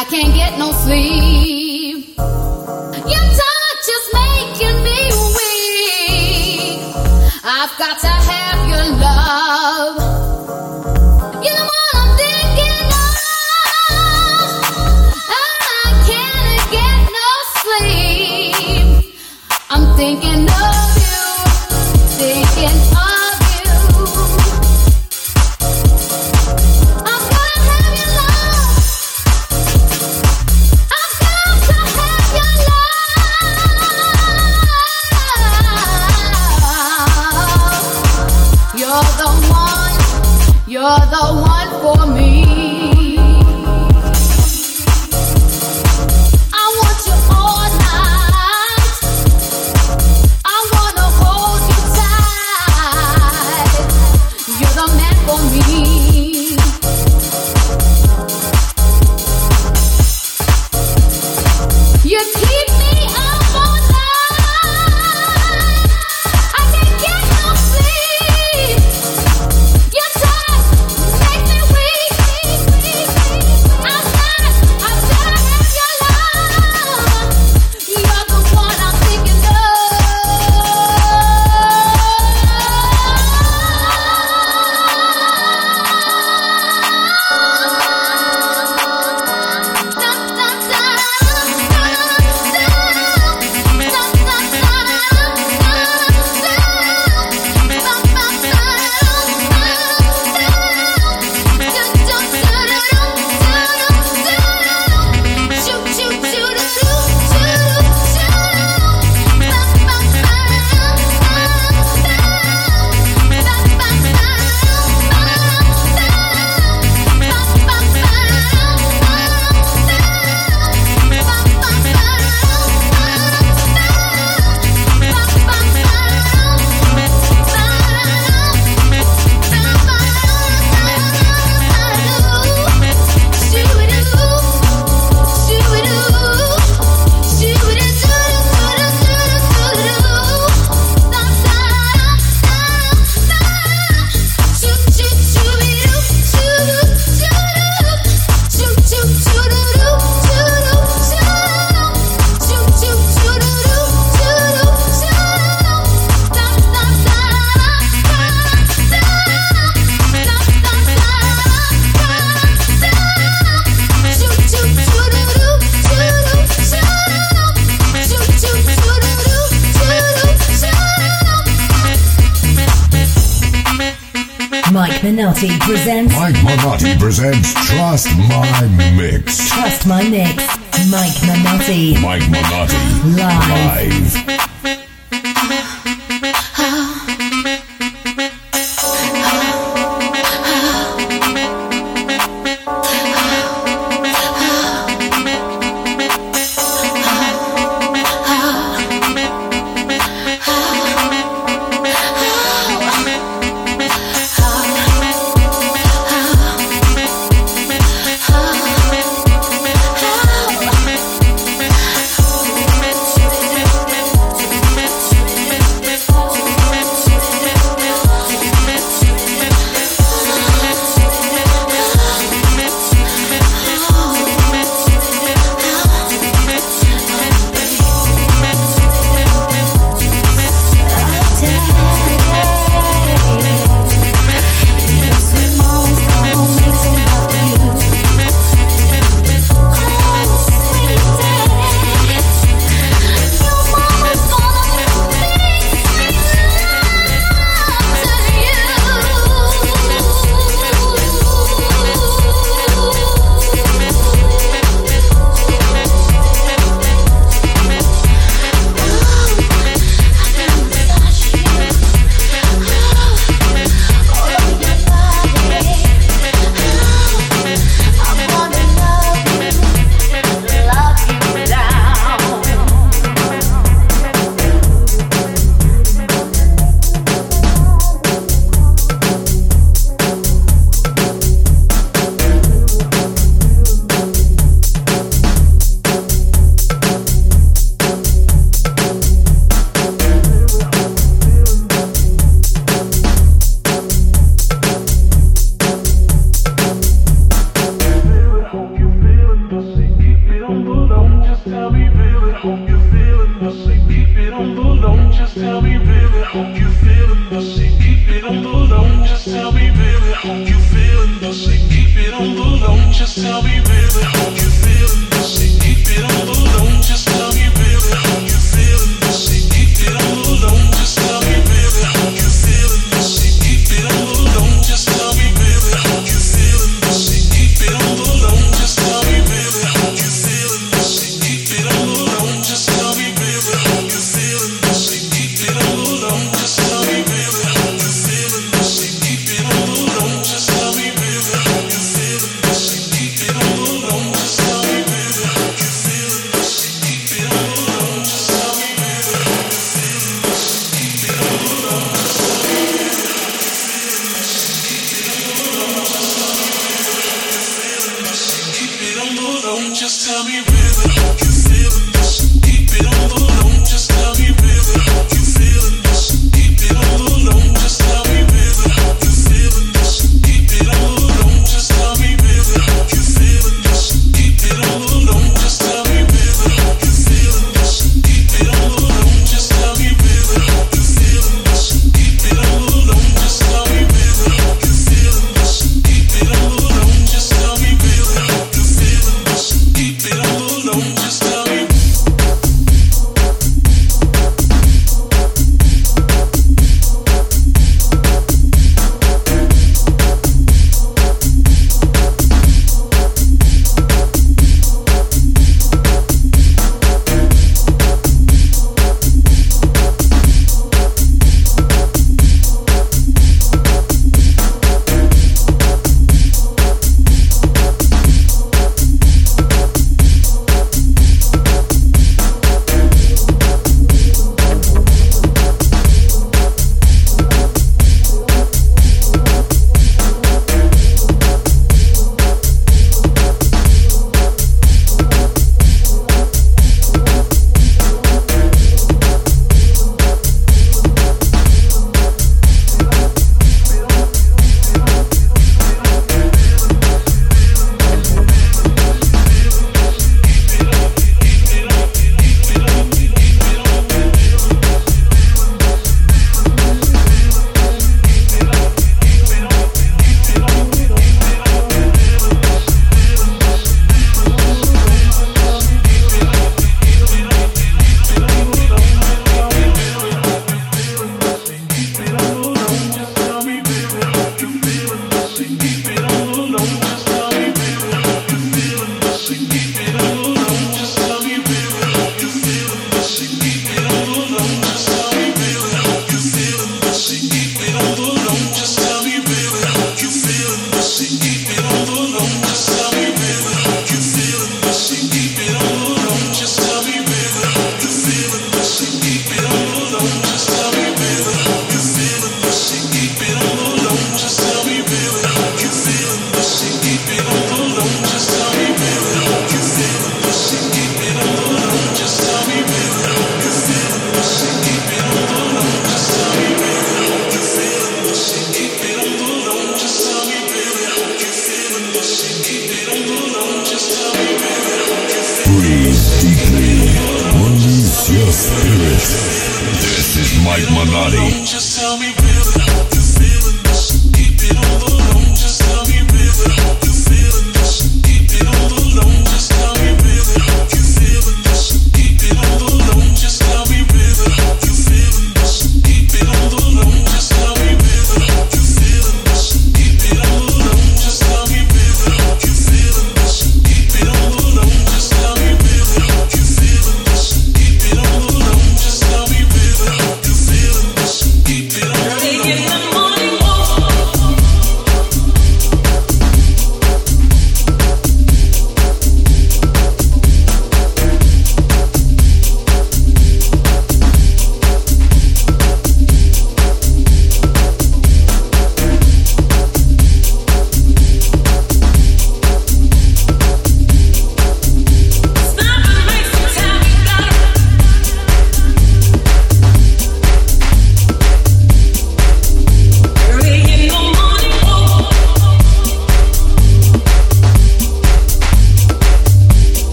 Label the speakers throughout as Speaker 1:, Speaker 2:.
Speaker 1: I can't get no sleep. Your touch is making me weak. I've got to have your love. You're the one I'm thinking of. Oh, I can't get no sleep. I'm thinking
Speaker 2: of presents
Speaker 3: Trust My Mix.
Speaker 2: Trust My Mix. Mike Minotti.
Speaker 3: Mike Minotti
Speaker 2: Live.
Speaker 3: live.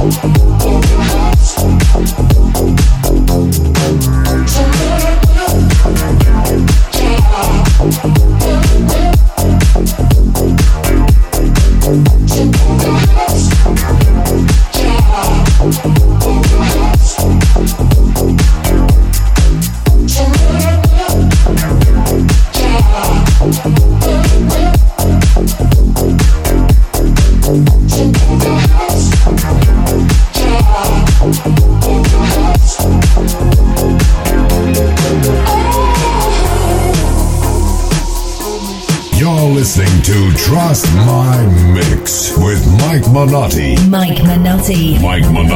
Speaker 4: Thank
Speaker 2: Talking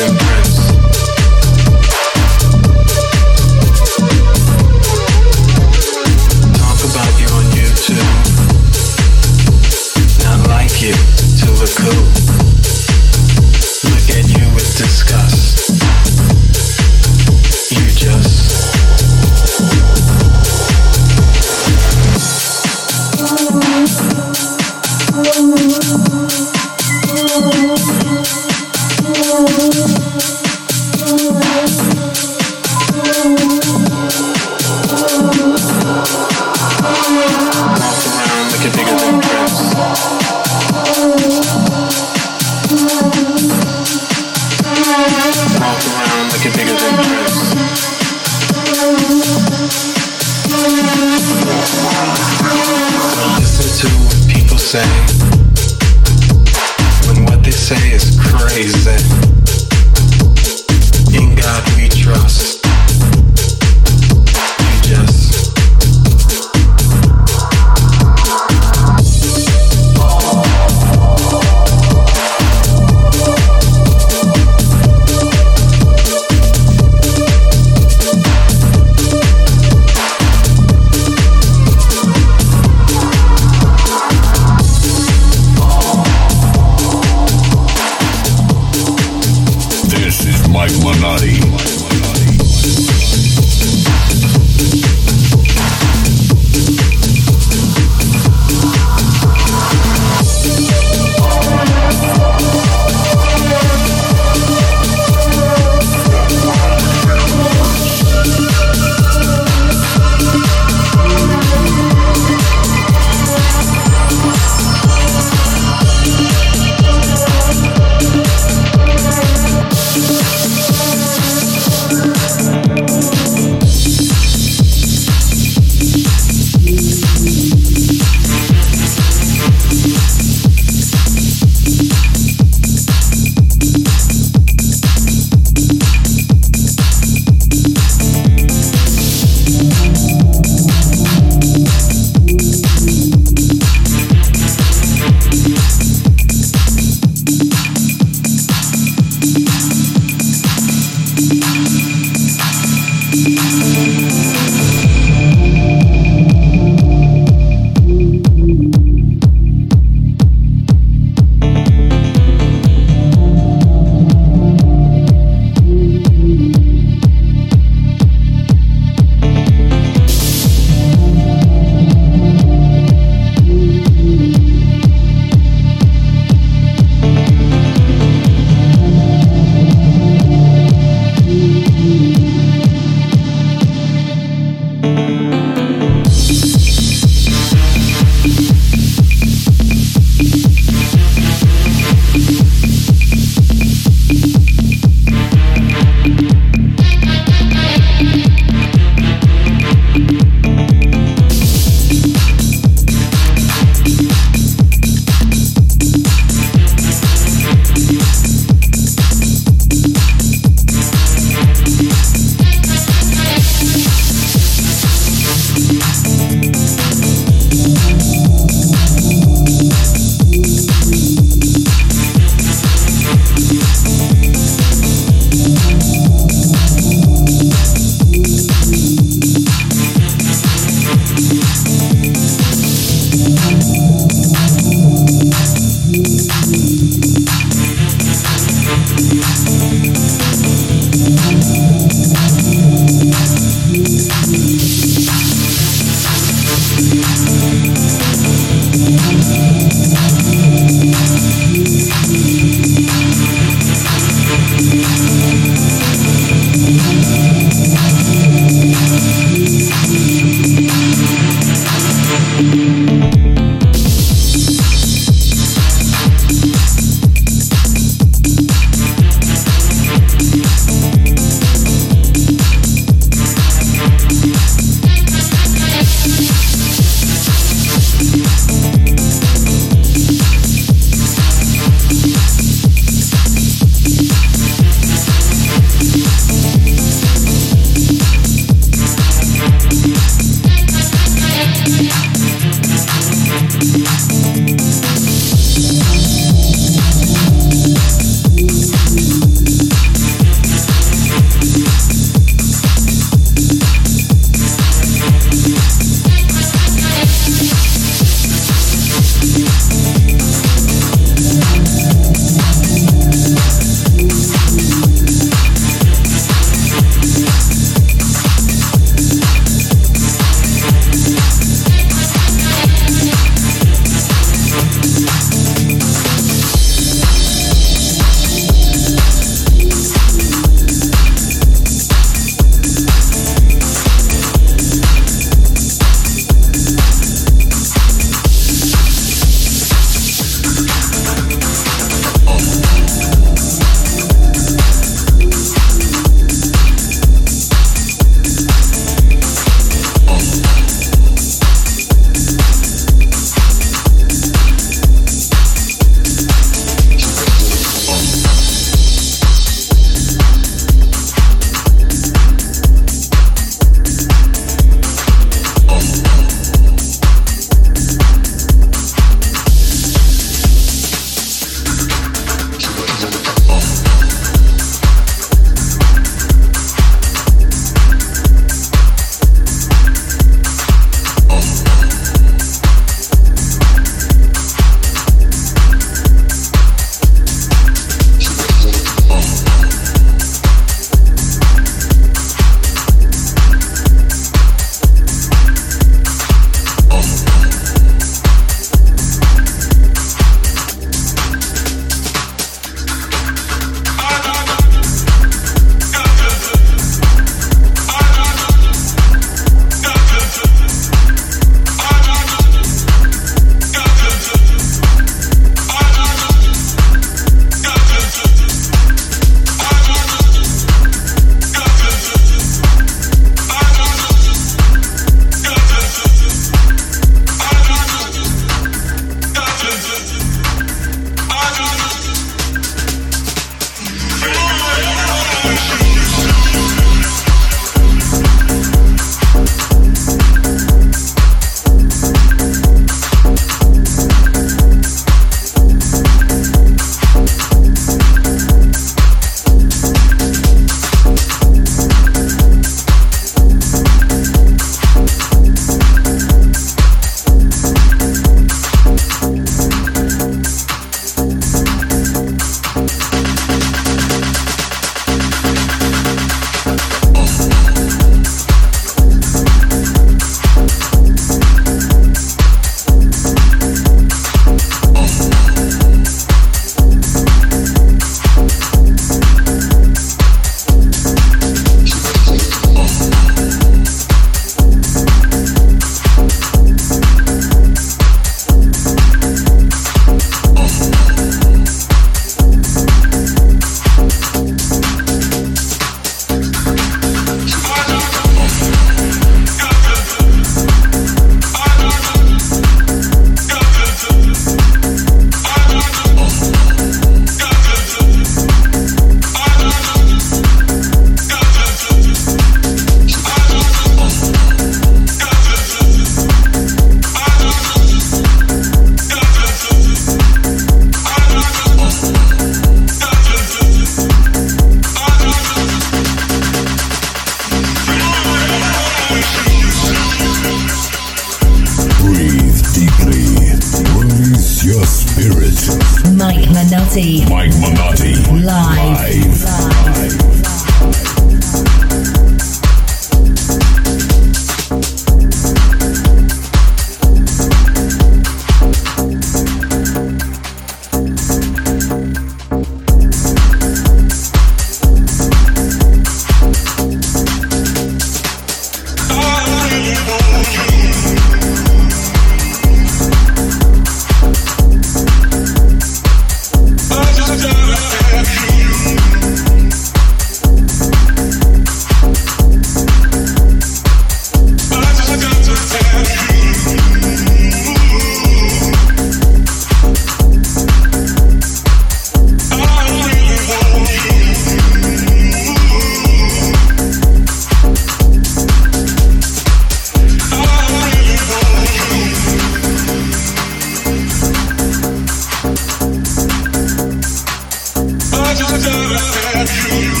Speaker 5: Got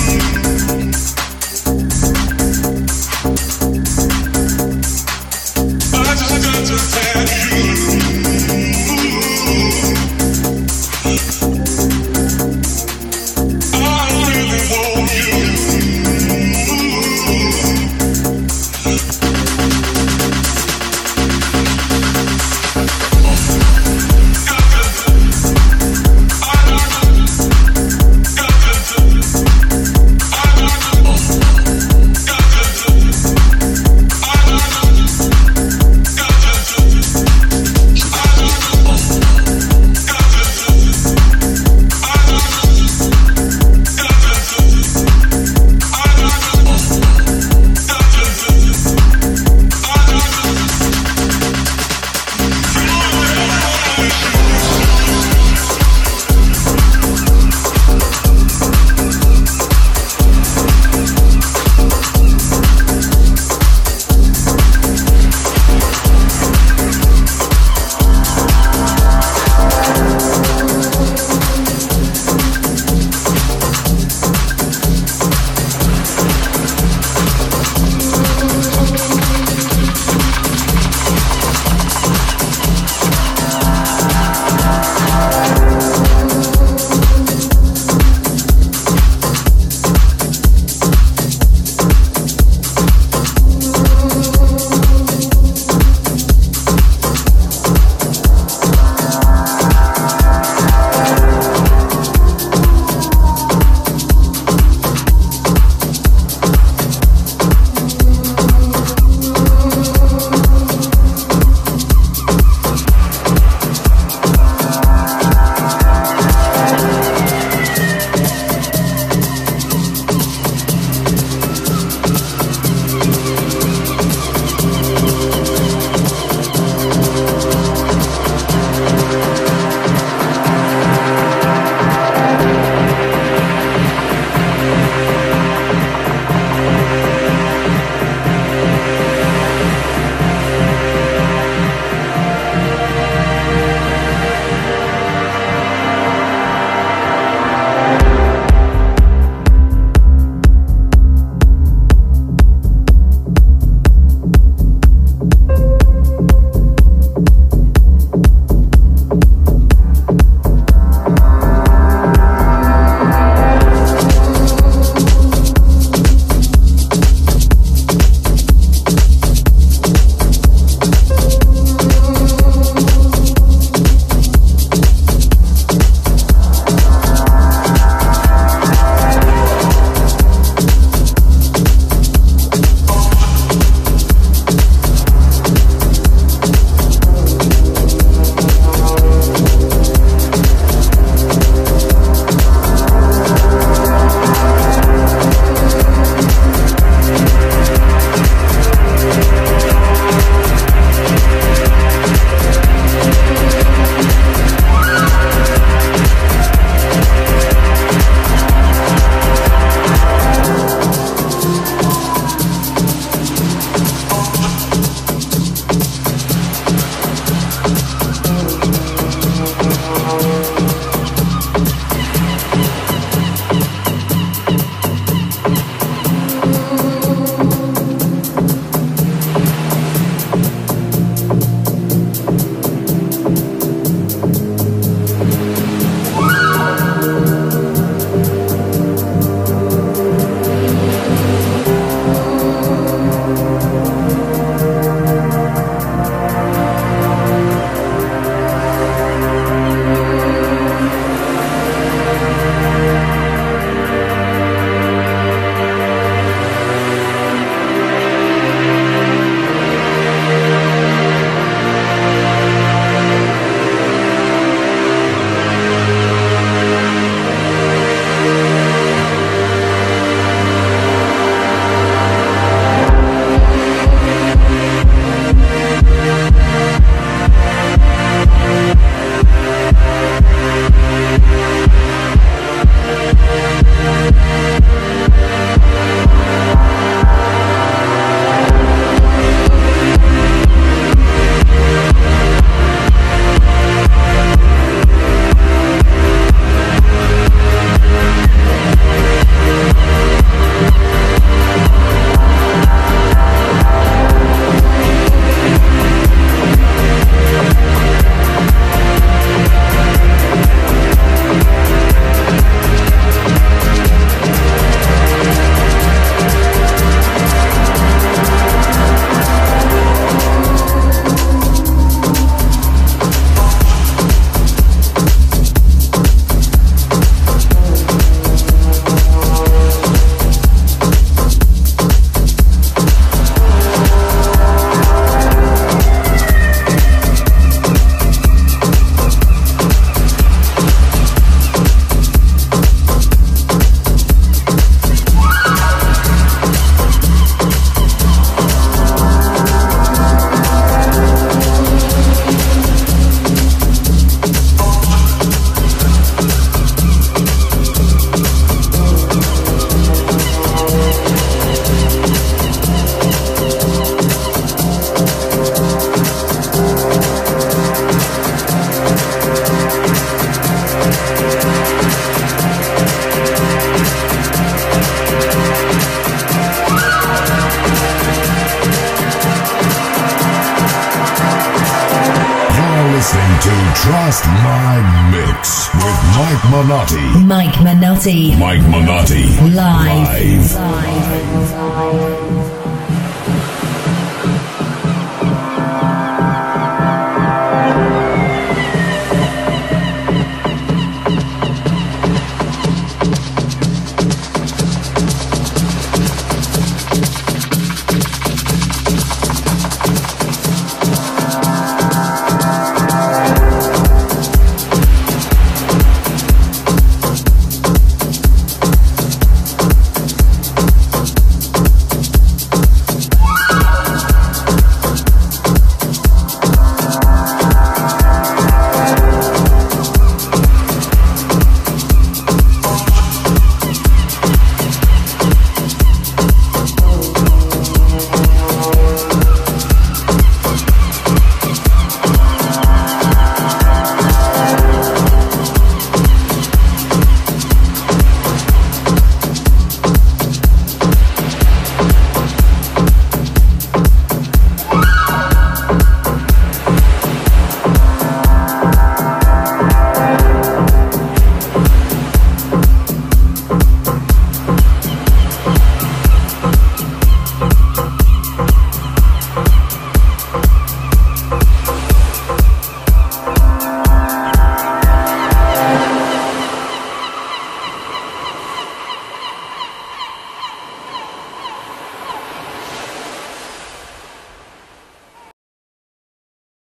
Speaker 4: Minotti.
Speaker 3: Mike Minotti.
Speaker 4: Live.
Speaker 3: Live.
Speaker 4: Live.